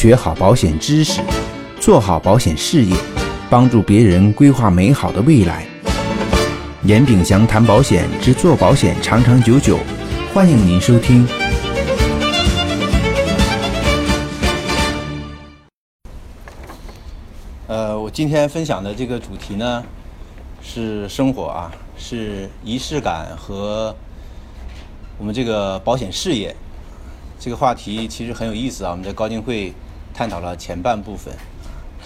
学好保险知识，做好保险事业，帮助别人规划美好的未来。严炳祥谈保险之做保险长长久久，欢迎您收听。呃，我今天分享的这个主题呢，是生活啊，是仪式感和我们这个保险事业。这个话题其实很有意思啊！我们在高金会探讨了前半部分，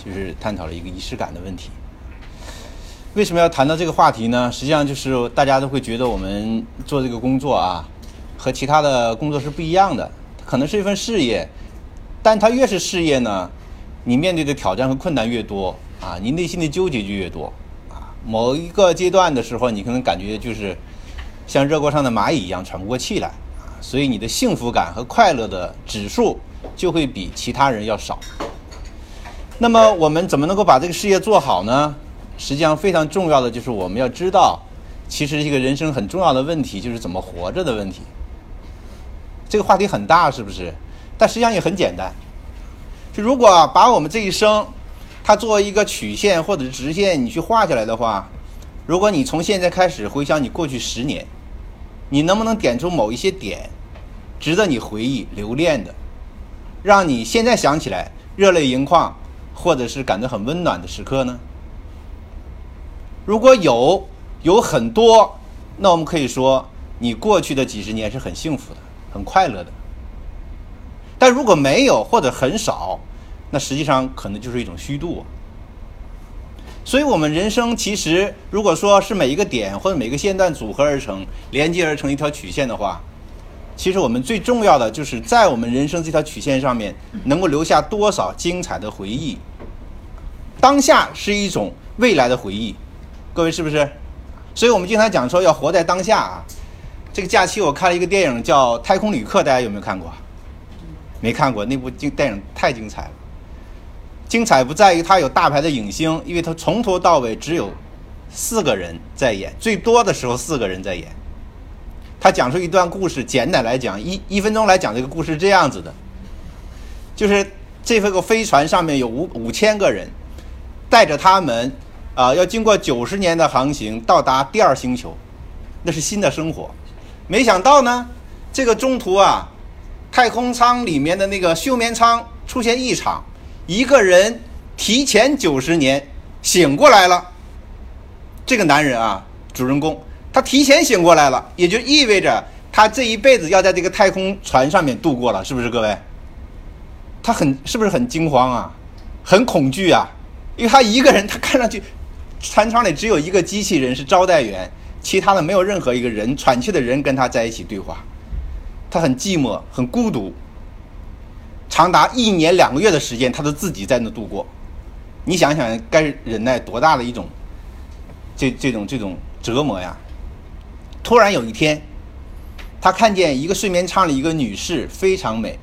就是探讨了一个仪式感的问题。为什么要谈到这个话题呢？实际上就是大家都会觉得我们做这个工作啊，和其他的工作是不一样的。可能是一份事业，但它越是事业呢，你面对的挑战和困难越多啊，你内心的纠结就越多啊。某一个阶段的时候，你可能感觉就是像热锅上的蚂蚁一样喘不过气来啊。所以你的幸福感和快乐的指数就会比其他人要少。那么我们怎么能够把这个事业做好呢？实际上非常重要的就是我们要知道，其实一个人生很重要的问题就是怎么活着的问题。这个话题很大，是不是？但实际上也很简单。就如果把我们这一生，它作为一个曲线或者是直线，你去画下来的话，如果你从现在开始回想你过去十年。你能不能点出某一些点，值得你回忆留恋的，让你现在想起来热泪盈眶，或者是感到很温暖的时刻呢？如果有，有很多，那我们可以说你过去的几十年是很幸福的，很快乐的。但如果没有或者很少，那实际上可能就是一种虚度。所以，我们人生其实，如果说是每一个点或者每个线段组合而成、连接而成一条曲线的话，其实我们最重要的就是在我们人生这条曲线上面能够留下多少精彩的回忆。当下是一种未来的回忆，各位是不是？所以我们经常讲说要活在当下啊。这个假期我看了一个电影叫《太空旅客》，大家有没有看过？没看过，那部精电影太精彩了。精彩不在于它有大牌的影星，因为它从头到尾只有四个人在演，最多的时候四个人在演。他讲述一段故事，简单来讲，一一分钟来讲这个故事是这样子的，就是这个飞船上面有五五千个人，带着他们啊，要经过九十年的航行到达第二星球，那是新的生活。没想到呢，这个中途啊，太空舱里面的那个休眠舱出现异常。一个人提前九十年醒过来了，这个男人啊，主人公，他提前醒过来了，也就意味着他这一辈子要在这个太空船上面度过了，是不是各位？他很是不是很惊慌啊，很恐惧啊？因为他一个人，他看上去船舱里只有一个机器人是招待员，其他的没有任何一个人喘气的人跟他在一起对话，他很寂寞，很孤独。长达一年两个月的时间，他都自己在那度过。你想想，该忍耐多大的一种这这种这种折磨呀！突然有一天，他看见一个睡眠舱里一个女士非常美，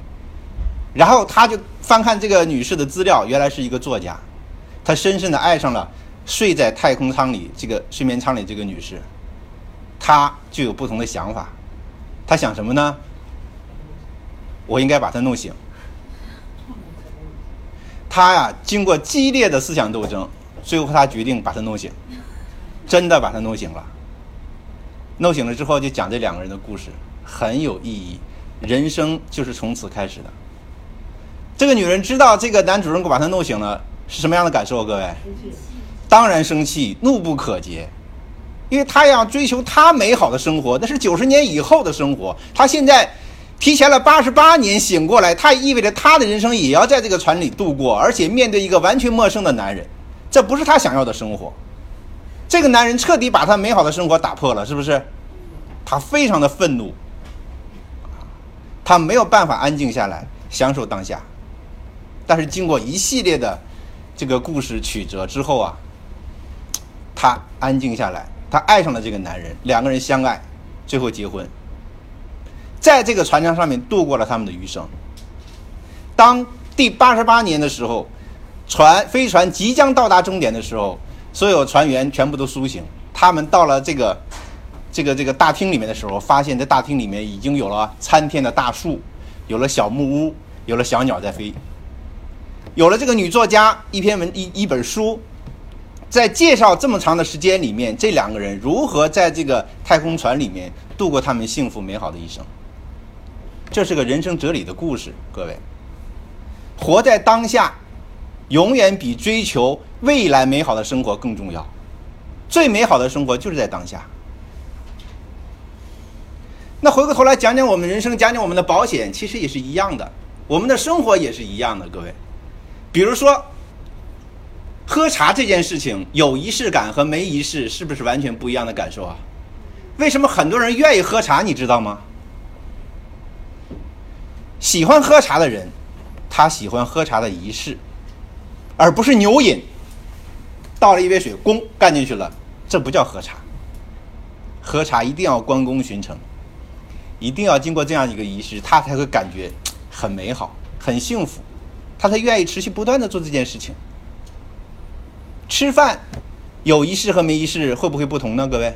然后他就翻看这个女士的资料，原来是一个作家。他深深的爱上了睡在太空舱里这个睡眠舱里这个女士，他就有不同的想法。他想什么呢？我应该把她弄醒。他呀，经过激烈的思想斗争，最后他决定把他弄醒，真的把他弄醒了。弄醒了之后，就讲这两个人的故事，很有意义。人生就是从此开始的。这个女人知道这个男主人公把她弄醒了，是什么样的感受？各位，当然生气，怒不可遏，因为她要追求她美好的生活，那是九十年以后的生活，她现在。提前了八十八年醒过来，他意味着她的人生也要在这个船里度过，而且面对一个完全陌生的男人，这不是她想要的生活。这个男人彻底把他美好的生活打破了，是不是？他非常的愤怒，他没有办法安静下来享受当下。但是经过一系列的这个故事曲折之后啊，他安静下来，他爱上了这个男人，两个人相爱，最后结婚。在这个船舱上面度过了他们的余生。当第八十八年的时候，船飞船即将到达终点的时候，所有船员全部都苏醒。他们到了这个这个这个大厅里面的时候，发现，在大厅里面已经有了参天的大树，有了小木屋，有了小鸟在飞。有了这个女作家一篇文一一本书，在介绍这么长的时间里面，这两个人如何在这个太空船里面度过他们幸福美好的一生。这是个人生哲理的故事，各位，活在当下，永远比追求未来美好的生活更重要。最美好的生活就是在当下。那回过头来讲讲我们人生，讲讲我们的保险，其实也是一样的，我们的生活也是一样的，各位。比如说，喝茶这件事情，有仪式感和没仪式，是不是完全不一样的感受啊？为什么很多人愿意喝茶，你知道吗？喜欢喝茶的人，他喜欢喝茶的仪式，而不是牛饮。倒了一杯水，咣干进去了，这不叫喝茶。喝茶一定要关公巡城，一定要经过这样一个仪式，他才会感觉很美好、很幸福，他才愿意持续不断的做这件事情。吃饭有仪式和没仪式会不会不同呢？各位，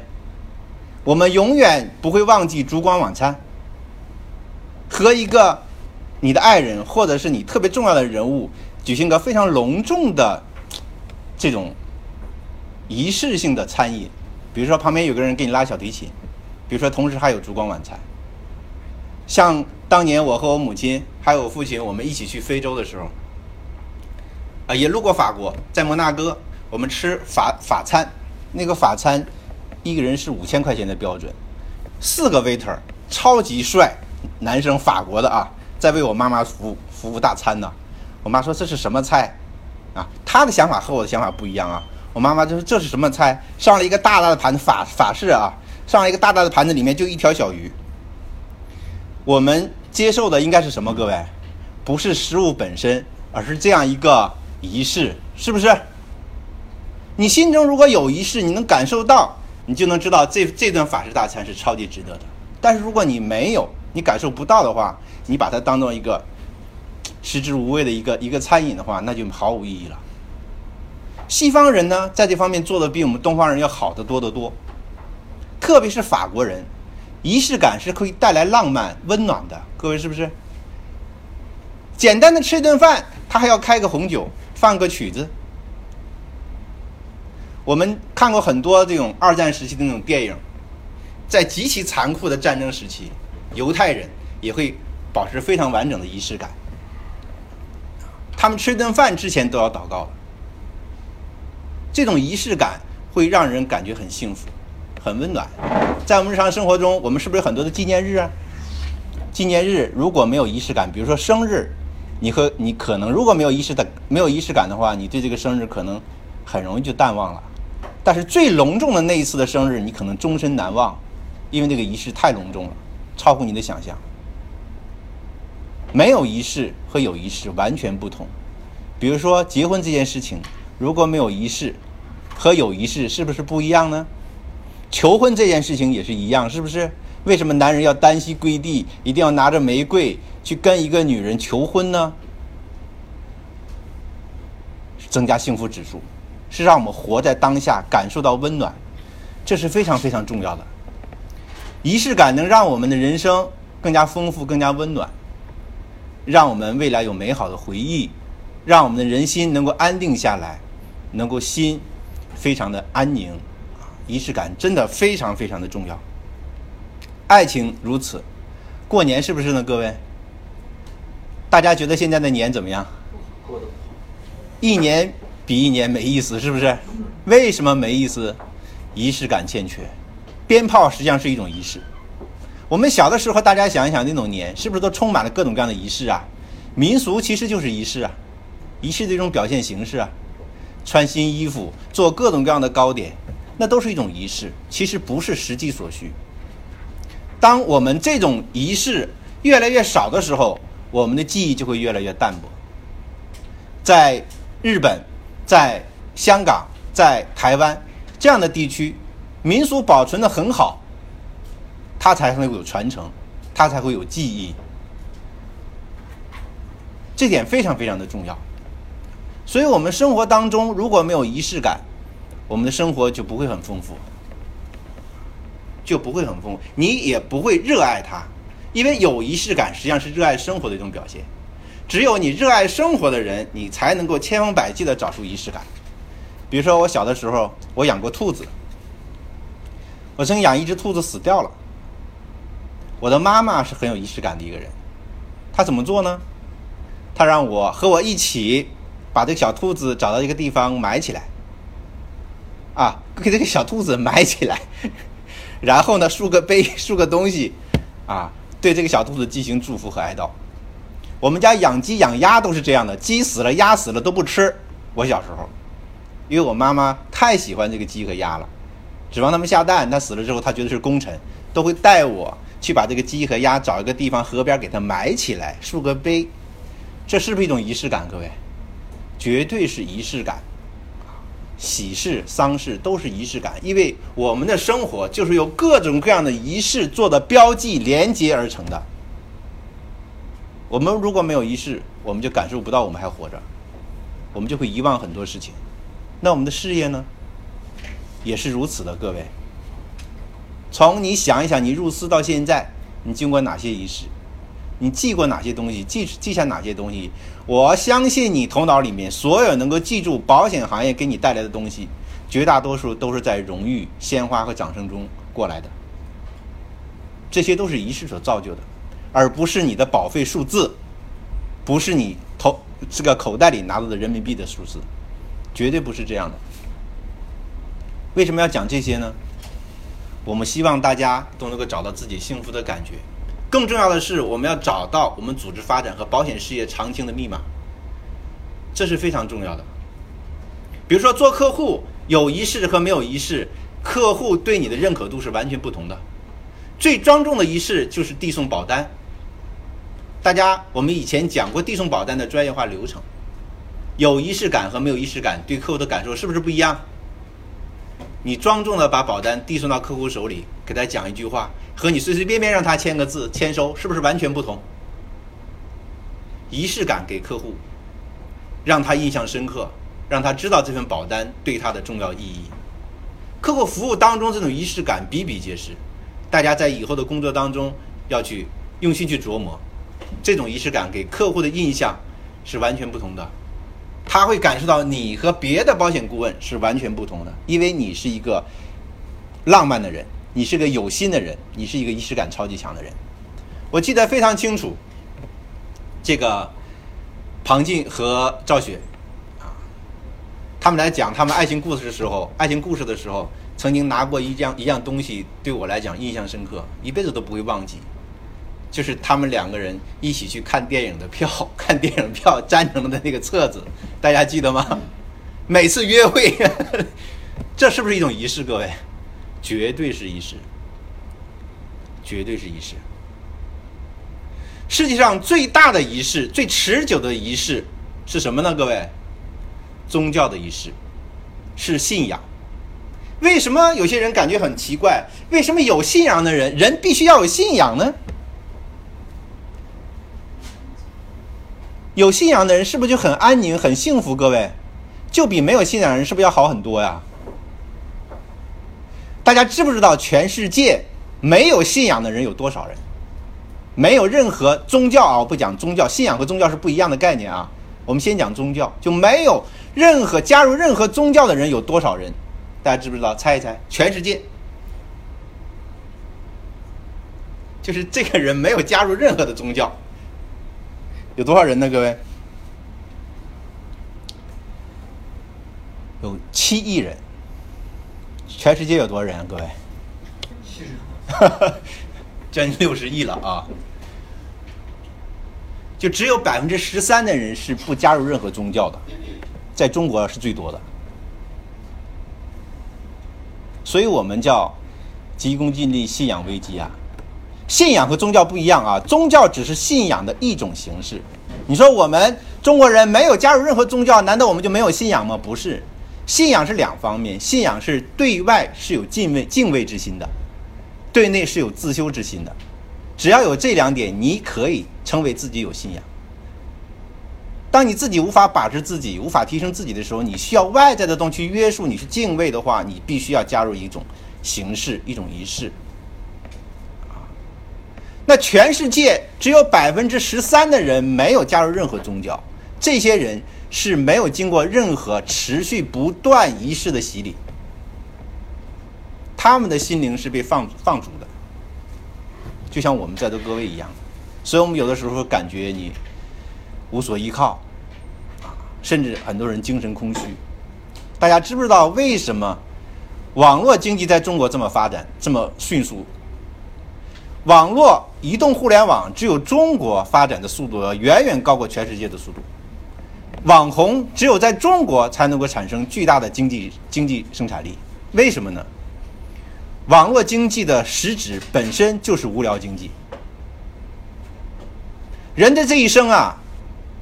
我们永远不会忘记烛光晚餐，和一个你的爱人或者是你特别重要的人物举行个非常隆重的这种。仪式性的餐饮，比如说旁边有个人给你拉小提琴，比如说同时还有烛光晚餐。像当年我和我母亲还有我父亲，我们一起去非洲的时候，啊，也路过法国，在摩纳哥，我们吃法法餐，那个法餐一个人是五千块钱的标准，四个 waiter 超级帅男生，法国的啊，在为我妈妈服务服务大餐呢。我妈说这是什么菜啊？她的想法和我的想法不一样啊。我妈妈就说：“这是什么菜？上了一个大大的盘子，法法式啊，上了一个大大的盘子，里面就一条小鱼。我们接受的应该是什么？各位，不是食物本身，而是这样一个仪式，是不是？你心中如果有仪式，你能感受到，你就能知道这这顿法式大餐是超级值得的。但是如果你没有，你感受不到的话，你把它当做一个食之无味的一个一个餐饮的话，那就毫无意义了。”西方人呢，在这方面做的比我们东方人要好得多得多。特别是法国人，仪式感是可以带来浪漫、温暖的。各位是不是？简单的吃一顿饭，他还要开个红酒，放个曲子。我们看过很多这种二战时期的那种电影，在极其残酷的战争时期，犹太人也会保持非常完整的仪式感。他们吃一顿饭之前都要祷告。这种仪式感会让人感觉很幸福，很温暖。在我们日常生活中，我们是不是有很多的纪念日啊？纪念日如果没有仪式感，比如说生日，你和你可能如果没有仪式的没有仪式感的话，你对这个生日可能很容易就淡忘了。但是最隆重的那一次的生日，你可能终身难忘，因为那个仪式太隆重了，超乎你的想象。没有仪式和有仪式完全不同。比如说结婚这件事情。如果没有仪式，和有仪式是不是不一样呢？求婚这件事情也是一样，是不是？为什么男人要单膝跪地，一定要拿着玫瑰去跟一个女人求婚呢？增加幸福指数，是让我们活在当下，感受到温暖，这是非常非常重要的。仪式感能让我们的人生更加丰富、更加温暖，让我们未来有美好的回忆，让我们的人心能够安定下来。能够心非常的安宁，仪式感真的非常非常的重要。爱情如此，过年是不是呢？各位，大家觉得现在的年怎么样？过得不好，一年比一年没意思，是不是？为什么没意思？仪式感欠缺。鞭炮实际上是一种仪式。我们小的时候，大家想一想，那种年是不是都充满了各种各样的仪式啊？民俗其实就是仪式啊，仪式的一种表现形式啊。穿新衣服，做各种各样的糕点，那都是一种仪式，其实不是实际所需。当我们这种仪式越来越少的时候，我们的记忆就会越来越淡薄。在日本、在香港、在台湾这样的地区，民俗保存的很好，它才会有传承，它才会有记忆，这点非常非常的重要。所以，我们生活当中如果没有仪式感，我们的生活就不会很丰富，就不会很丰富。你也不会热爱它，因为有仪式感实际上是热爱生活的一种表现。只有你热爱生活的人，你才能够千方百计的找出仪式感。比如说，我小的时候，我养过兔子，我曾养一只兔子死掉了。我的妈妈是很有仪式感的一个人，她怎么做呢？她让我和我一起把这个小兔子找到一个地方埋起来，啊，给这个小兔子埋起来，然后呢，竖个碑，竖个东西，啊，对这个小兔子进行祝福和哀悼。我们家养鸡养鸭都是这样的，鸡死了鸭死了都不吃。我小时候，因为我妈妈太喜欢这个鸡和鸭了，指望它们下蛋，它死了之后她觉得是功臣，都会带我去把这个鸡和鸭找一个地方河边给它埋起来，竖个碑。这是不是一种仪式感？各位，绝对是仪式感。喜事、丧事都是仪式感，因为我们的生活就是由各种各样的仪式做的标记连接而成的。我们如果没有仪式，我们就感受不到我们还活着，我们就会遗忘很多事情。那我们的事业呢，也是如此的。各位，从你想一想，你入司到现在，你经过哪些仪式？你记过哪些东西？记记下哪些东西？我相信你头脑里面所有能够记住保险行业给你带来的东西，绝大多数都是在荣誉、鲜花和掌声中过来的。这些都是仪式所造就的。而不是你的保费数字，不是你头这个口袋里拿到的人民币的数字，绝对不是这样的。为什么要讲这些呢？我们希望大家都能够找到自己幸福的感觉。更重要的是，我们要找到我们组织发展和保险事业长青的密码，这是非常重要的。比如说，做客户有仪式和没有仪式，客户对你的认可度是完全不同的。最庄重的仪式就是递送保单。大家，我们以前讲过递送保单的专业化流程，有仪式感和没有仪式感对客户的感受是不是不一样？你庄重的把保单递送到客户手里，给他讲一句话，和你随随便便让他签个字签收，是不是完全不同？仪式感给客户，让他印象深刻，让他知道这份保单对他的重要意义。客户服务当中这种仪式感比比皆是，大家在以后的工作当中要去用心去琢磨。这种仪式感给客户的印象是完全不同的，他会感受到你和别的保险顾问是完全不同的，因为你是一个浪漫的人，你是个有心的人，你是一个仪式感超级强的人。我记得非常清楚，这个庞静和赵雪啊，他们来讲他们爱情故事的时候，爱情故事的时候，曾经拿过一样一样东西，对我来讲印象深刻，一辈子都不会忘记。就是他们两个人一起去看电影的票，看电影票粘成的那个册子，大家记得吗？每次约会，这是不是一种仪式？各位，绝对是仪式，绝对是仪式。世界上最大的仪式、最持久的仪式是什么呢？各位，宗教的仪式，是信仰。为什么有些人感觉很奇怪？为什么有信仰的人，人必须要有信仰呢？有信仰的人是不是就很安宁、很幸福？各位，就比没有信仰的人是不是要好很多呀？大家知不知道全世界没有信仰的人有多少人？没有任何宗教啊，我不讲宗教，信仰和宗教是不一样的概念啊。我们先讲宗教，就没有任何加入任何宗教的人有多少人？大家知不知道？猜一猜，全世界就是这个人没有加入任何的宗教。有多少人呢？各位，有七亿人。全世界有多少人？啊？各位，七十，将近六十亿了啊！就只有百分之十三的人是不加入任何宗教的，在中国是最多的。所以我们叫急功近利，信仰危机啊。信仰和宗教不一样啊，宗教只是信仰的一种形式。你说我们中国人没有加入任何宗教，难道我们就没有信仰吗？不是，信仰是两方面，信仰是对外是有敬畏敬畏之心的，对内是有自修之心的。只要有这两点，你可以称为自己有信仰。当你自己无法把持自己、无法提升自己的时候，你需要外在的东西约束你去敬畏的话，你必须要加入一种形式、一种仪式。那全世界只有百分之十三的人没有加入任何宗教，这些人是没有经过任何持续不断仪式的洗礼，他们的心灵是被放放逐的，就像我们在座各位一样，所以我们有的时候感觉你无所依靠，啊，甚至很多人精神空虚。大家知不知道为什么网络经济在中国这么发展这么迅速？网络移动互联网只有中国发展的速度要远远高过全世界的速度。网红只有在中国才能够产生巨大的经济经济生产力，为什么呢？网络经济的实质本身就是无聊经济。人的这一生啊，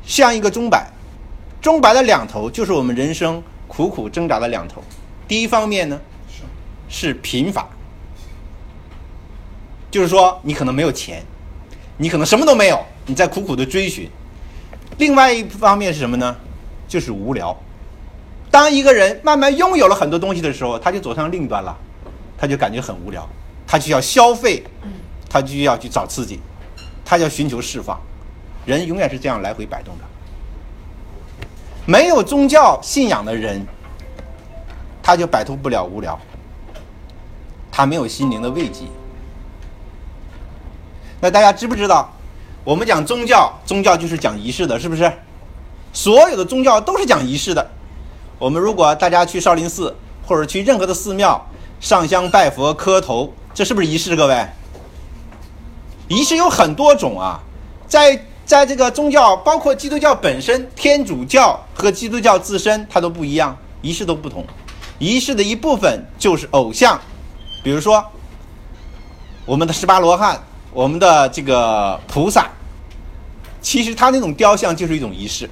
像一个钟摆，钟摆的两头就是我们人生苦苦挣扎的两头。第一方面呢，是贫乏。就是说，你可能没有钱，你可能什么都没有，你在苦苦的追寻。另外一方面是什么呢？就是无聊。当一个人慢慢拥有了很多东西的时候，他就走向另一端了，他就感觉很无聊，他就要消费，他就要去找刺激，他要寻求释放。人永远是这样来回摆动的。没有宗教信仰的人，他就摆脱不了无聊，他没有心灵的慰藉。那大家知不知道，我们讲宗教，宗教就是讲仪式的，是不是？所有的宗教都是讲仪式的。我们如果大家去少林寺或者去任何的寺庙上香拜佛磕头，这是不是仪式？各位，仪式有很多种啊，在在这个宗教，包括基督教本身，天主教和基督教自身它都不一样，仪式都不同。仪式的一部分就是偶像，比如说我们的十八罗汉。我们的这个菩萨，其实他那种雕像就是一种仪式。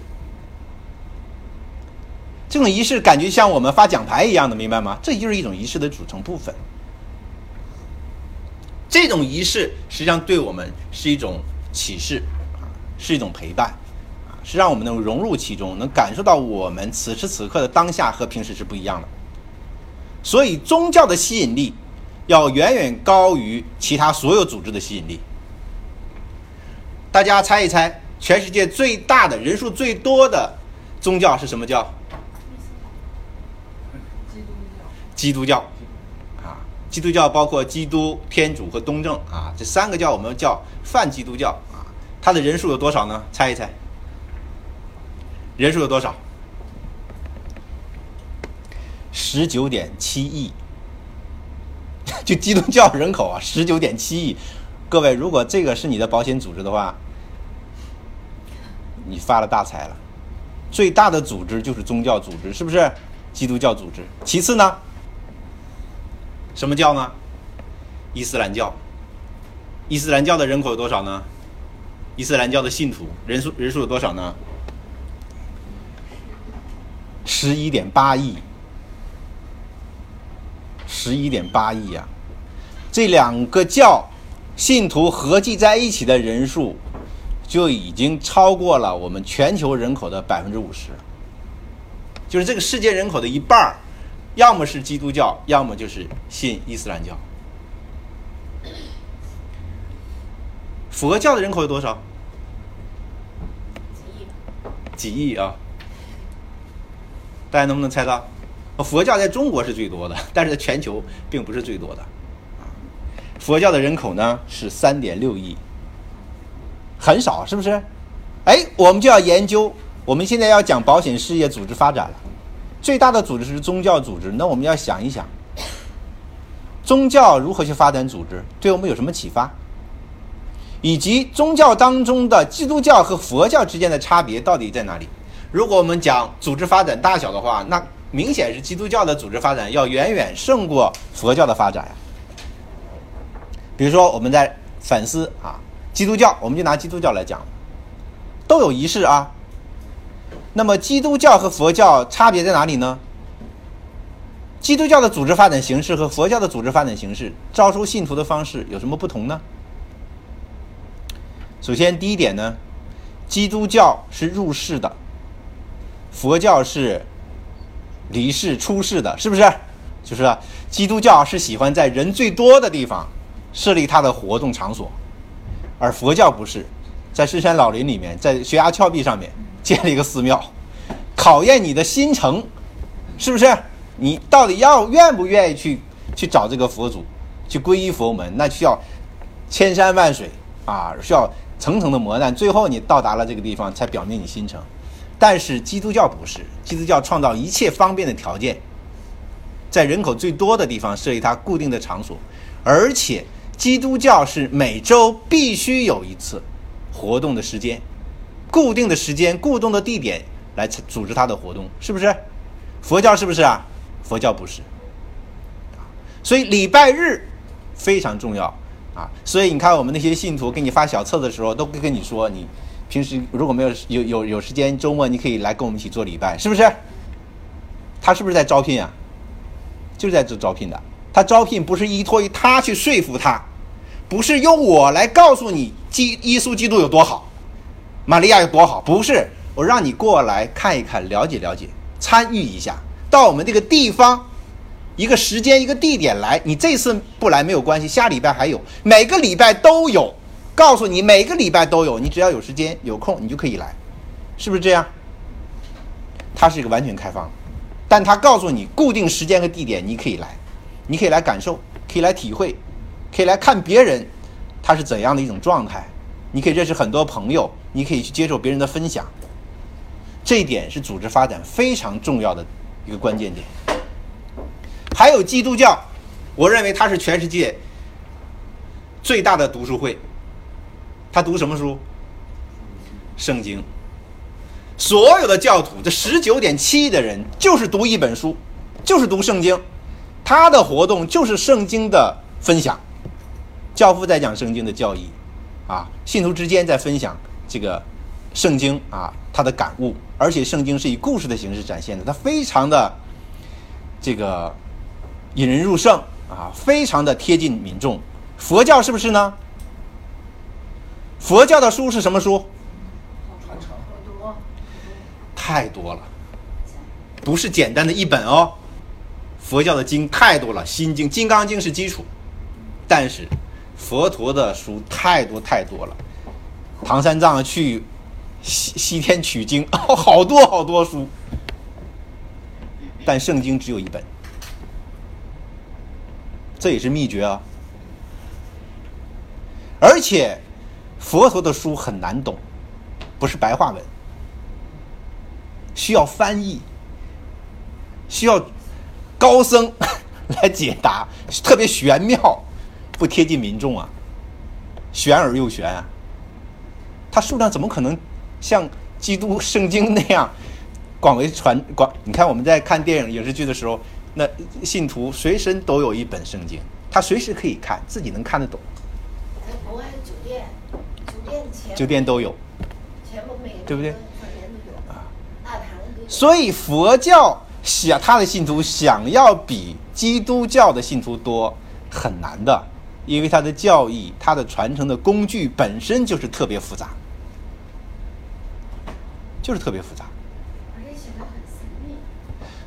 这种仪式感觉像我们发奖牌一样的，明白吗？这就是一种仪式的组成部分。这种仪式实际上对我们是一种启示，啊，是一种陪伴，啊，是让我们能融入其中，能感受到我们此时此刻的当下和平时是不一样的。所以宗教的吸引力。要远远高于其他所有组织的吸引力。大家猜一猜，全世界最大的人数最多的宗教是什么教？基督教。基督教，啊，基督教包括基督、天主和东正啊，这三个教我们叫泛基督教啊。它的人数有多少呢？猜一猜，人数有多少？十九点七亿。就基督教人口啊，十九点七亿。各位，如果这个是你的保险组织的话，你发了大财了。最大的组织就是宗教组织，是不是？基督教组织。其次呢？什么教呢？伊斯兰教。伊斯兰教的人口有多少呢？伊斯兰教的信徒人数人数有多少呢？十一点八亿。十一点八亿呀，这两个教信徒合计在一起的人数，就已经超过了我们全球人口的百分之五十。就是这个世界人口的一半儿，要么是基督教，要么就是信伊斯兰教。佛教的人口有多少？几亿。几亿啊！大家能不能猜到？佛教在中国是最多的，但是在全球并不是最多的。佛教的人口呢是三点六亿，很少，是不是？哎，我们就要研究，我们现在要讲保险事业组织发展了。最大的组织是宗教组织，那我们要想一想，宗教如何去发展组织，对我们有什么启发？以及宗教当中的基督教和佛教之间的差别到底在哪里？如果我们讲组织发展大小的话，那明显是基督教的组织发展要远远胜过佛教的发展呀。比如说，我们在反思啊，基督教，我们就拿基督教来讲，都有仪式啊。那么，基督教和佛教差别在哪里呢？基督教的组织发展形式和佛教的组织发展形式，招收信徒的方式有什么不同呢？首先，第一点呢，基督教是入世的，佛教是。离世出世的，是不是？就是基督教是喜欢在人最多的地方设立它的活动场所，而佛教不是，在深山老林里面，在悬崖峭壁上面建了一个寺庙，考验你的心诚，是不是？你到底要愿不愿意去去找这个佛祖，去皈依佛门？那需要千山万水啊，需要层层的磨难，最后你到达了这个地方，才表明你心诚。但是基督教不是，基督教创造一切方便的条件，在人口最多的地方设立它固定的场所，而且基督教是每周必须有一次活动的时间，固定的时间、固定的地点来组织它的活动，是不是？佛教是不是啊？佛教不是，所以礼拜日非常重要啊！所以你看，我们那些信徒给你发小册的时候，都会跟你说，你平时如果没有有有有时间，周末你可以来跟我们一起做礼拜，是不是？他是不是在招聘啊？就是在做招聘的。他招聘不是依托于他去说服他，不是用我来告诉你基耶稣基督有多好，玛利亚有多好，不是我让你过来看一看，了解了解，参与一下。到我们这个地方，一个时间一个地点来，你这次不来没有关系，下礼拜还有，每个礼拜都有，告诉你每个礼拜都有，你只要有时间有空，你就可以来，是不是这样？它是一个完全开放，但它告诉你固定时间和地点，你可以来，你可以来感受，可以来体会，可以来看别人他是怎样的一种状态，你可以认识很多朋友，你可以去接受别人的分享，这一点是组织发展非常重要的。一个关键点，还有基督教，我认为它是全世界最大的读书会。他读什么书？圣经。所有的教徒，这十九点七亿的人，就是读一本书，就是读圣经。他的活动就是圣经的分享。教父在讲圣经的教义，啊，信徒之间在分享这个圣经啊，他的感悟。而且圣经是以故事的形式展现的，它非常的这个引人入胜啊，非常的贴近民众。佛教是不是呢？佛教的书是什么书？太多了，不是简单的一本哦。佛教的经太多了，《心经》《金刚经》是基础，但是佛陀的书太多太多了。唐三藏去。西西天取经，好多好多书，但圣经只有一本，这也是秘诀啊。而且佛陀的书很难懂，不是白话文，需要翻译，需要高僧 来解答，特别玄妙，不贴近民众啊，玄而又玄啊。它数量怎么可能？像基督圣经那样广为传广，你看我们在看电影影视剧的时候，那信徒随身都有一本圣经，他随时可以看，自己能看得懂。在国外的酒店，酒店都有，对不对？啊，所以佛教想他的信徒想要比基督教的信徒多很难的，因为他的教义、他的传承的工具本身就是特别复杂。就是特别复杂，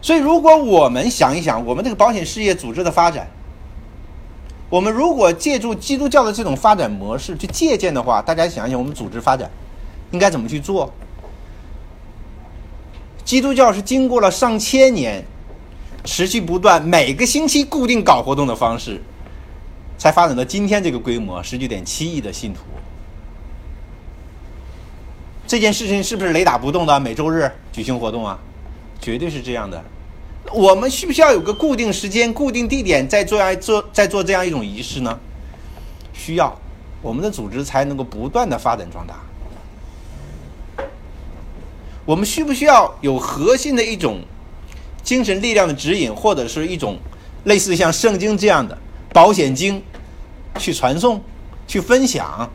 所以如果我们想一想，我们这个保险事业组织的发展，我们如果借助基督教的这种发展模式去借鉴的话，大家想想，我们组织发展应该怎么去做？基督教是经过了上千年持续不断、每个星期固定搞活动的方式，才发展到今天这个规模，十九点七亿的信徒。这件事情是不是雷打不动的？每周日举行活动啊，绝对是这样的。我们需不需要有个固定时间、固定地点，在做样做在做这样一种仪式呢？需要，我们的组织才能够不断的发展壮大。我们需不需要有核心的一种精神力量的指引，或者是一种类似像圣经这样的保险经去传送、去分享？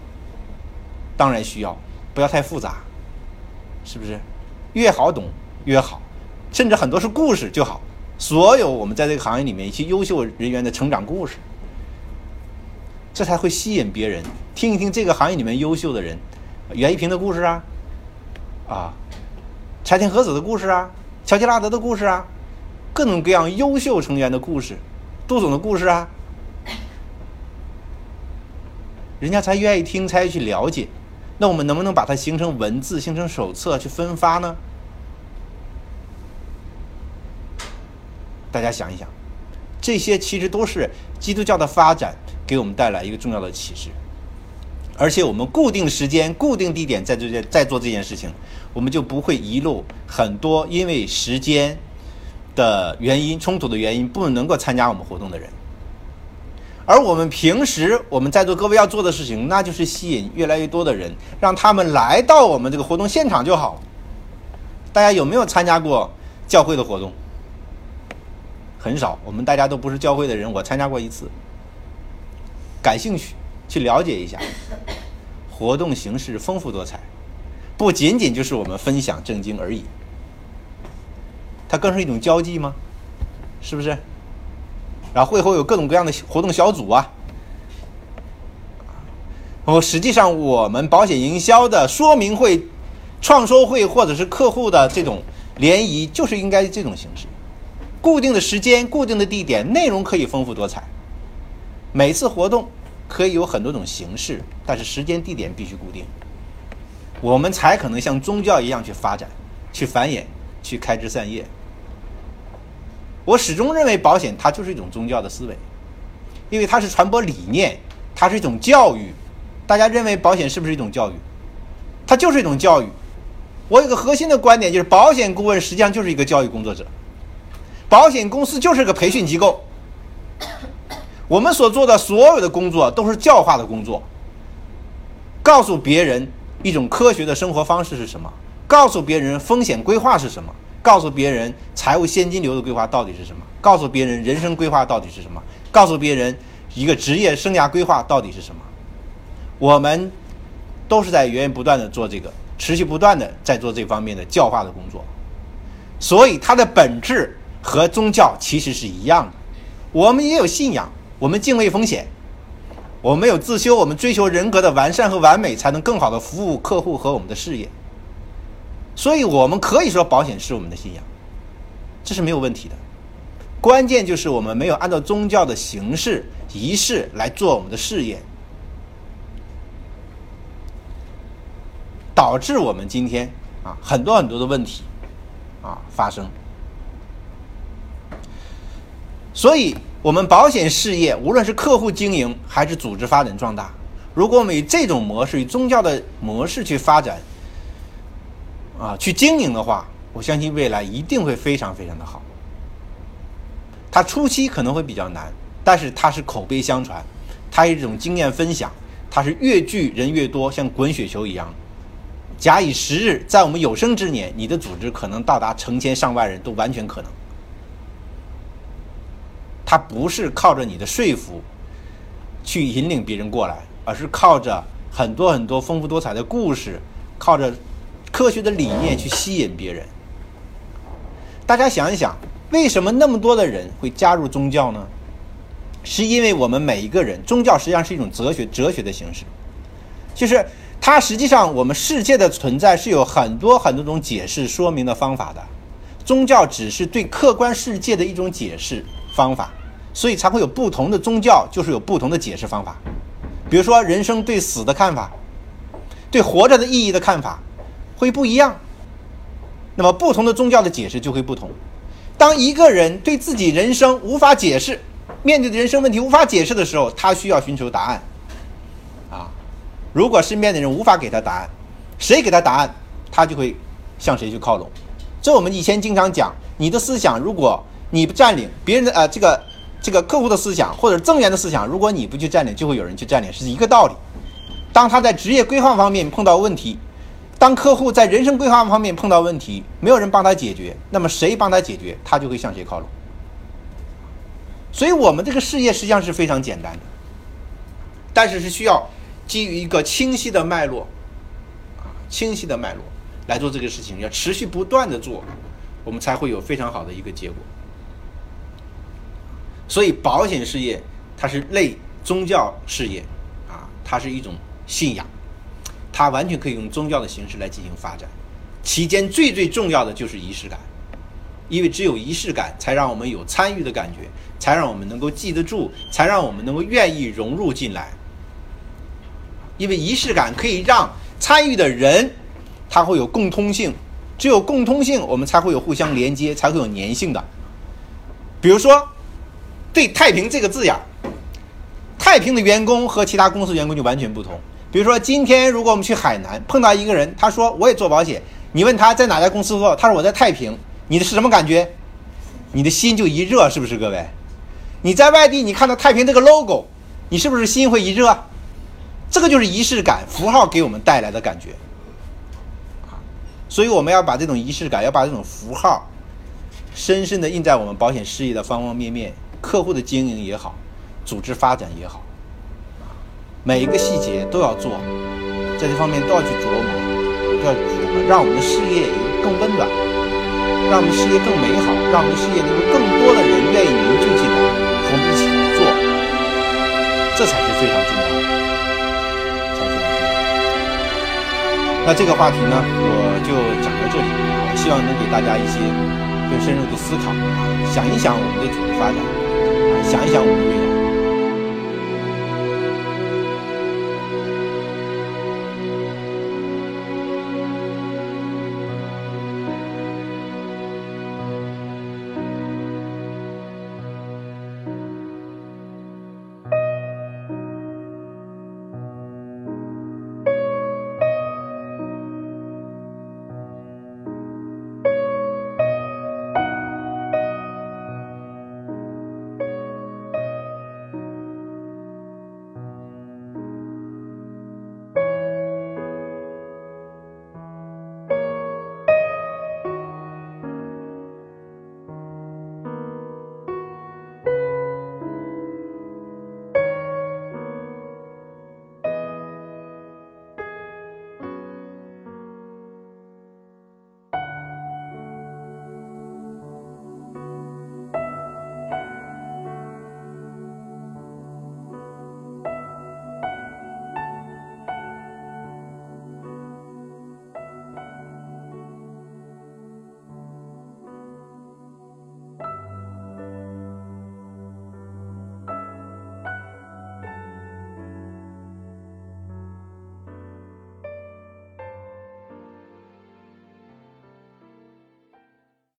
当然需要，不要太复杂。是不是越好懂越好？甚至很多是故事就好。所有我们在这个行业里面一些优秀人员的成长故事，这才会吸引别人听一听这个行业里面优秀的人，袁一平的故事啊，啊，柴田和子的故事啊，乔吉拉德的故事啊，各种各样优秀成员的故事，杜总的故事啊，人家才愿意听，才去了解。那我们能不能把它形成文字、形成手册去分发呢？大家想一想，这些其实都是基督教的发展给我们带来一个重要的启示。而且我们固定时间、固定地点在这件在做这件事情，我们就不会遗漏很多因为时间的原因、冲突的原因不能够参加我们活动的人。而我们平时我们在座各位要做的事情，那就是吸引越来越多的人，让他们来到我们这个活动现场就好。大家有没有参加过教会的活动？很少，我们大家都不是教会的人，我参加过一次，感兴趣。去了解一下，活动形式丰富多彩，不仅仅就是我们分享正经而已，它更是一种交际吗？是不是？然后会后有各种各样的活动小组啊。哦，实际上我们保险营销的说明会、创收会或者是客户的这种联谊，就是应该这种形式，固定的时间、固定的地点，内容可以丰富多彩，每次活动。可以有很多种形式，但是时间地点必须固定，我们才可能像宗教一样去发展、去繁衍、去开枝散叶。我始终认为保险它就是一种宗教的思维，因为它是传播理念，它是一种教育。大家认为保险是不是一种教育？它就是一种教育。我有个核心的观点，就是保险顾问实际上就是一个教育工作者，保险公司就是个培训机构。我们所做的所有的工作都是教化的工作，告诉别人一种科学的生活方式是什么，告诉别人风险规划是什么，告诉别人财务现金流的规划到底是什么，告诉别人人生规划到底是什么，告诉别人一个职业生涯规划到底是什么。我们都是在源源不断的做这个，持续不断的在做这方面的教化的工作，所以它的本质和宗教其实是一样的。我们也有信仰。我们敬畏风险，我们有自修，我们追求人格的完善和完美，才能更好的服务客户和我们的事业。所以，我们可以说保险是我们的信仰，这是没有问题的。关键就是我们没有按照宗教的形式、仪式来做我们的事业，导致我们今天啊很多很多的问题啊发生。所以。我们保险事业，无论是客户经营还是组织发展壮大，如果我们以这种模式、以宗教的模式去发展，啊，去经营的话，我相信未来一定会非常非常的好。它初期可能会比较难，但是它是口碑相传，它是一种经验分享，它是越聚人越多，像滚雪球一样。假以时日，在我们有生之年，你的组织可能到达成千上万人都完全可能。它不是靠着你的说服去引领别人过来，而是靠着很多很多丰富多彩的故事，靠着科学的理念去吸引别人。大家想一想，为什么那么多的人会加入宗教呢？是因为我们每一个人，宗教实际上是一种哲学，哲学的形式，就是它实际上我们世界的存在是有很多很多种解释说明的方法的，宗教只是对客观世界的一种解释。方法，所以才会有不同的宗教，就是有不同的解释方法。比如说，人生对死的看法，对活着的意义的看法，会不一样。那么，不同的宗教的解释就会不同。当一个人对自己人生无法解释，面对的人生问题无法解释的时候，他需要寻求答案。啊，如果身边的人无法给他答案，谁给他答案，他就会向谁去靠拢。这我们以前经常讲，你的思想如果。你不占领别人的呃这个这个客户的思想或者增援的思想，如果你不去占领，就会有人去占领，是一个道理。当他在职业规划方面碰到问题，当客户在人生规划方面碰到问题，没有人帮他解决，那么谁帮他解决，他就会向谁靠拢。所以，我们这个事业实际上是非常简单的，但是是需要基于一个清晰的脉络啊，清晰的脉络来做这个事情，要持续不断的做，我们才会有非常好的一个结果。所以，保险事业它是类宗教事业，啊，它是一种信仰，它完全可以用宗教的形式来进行发展。期间最最重要的就是仪式感，因为只有仪式感，才让我们有参与的感觉，才让我们能够记得住，才让我们能够愿意融入进来。因为仪式感可以让参与的人他会有共通性，只有共通性，我们才会有互相连接，才会有粘性的。比如说，对“太平”这个字眼儿，太平的员工和其他公司员工就完全不同。比如说，今天如果我们去海南碰到一个人，他说我也做保险，你问他在哪家公司做，他说我在太平，你的是什么感觉？你的心就一热，是不是各位？你在外地，你看到太平这个 logo，你是不是心会一热？这个就是仪式感符号给我们带来的感觉。所以我们要把这种仪式感，要把这种符号，深深的印在我们保险事业的方方面面，客户的经营也好，组织发展也好，每一个细节都要做，在这方面都要去琢磨，都要琢磨，让我们的事业更温暖，让我们的事业更美好，让我们的事业能够更多的人愿意凝聚进来，和我们一起来做，这才是非常重要的，才是非常重要的。那这个话题呢，我就讲到这里我，希望能给大家一些更深入的思考啊，想一想我们的组织发展，想一想我们的未来。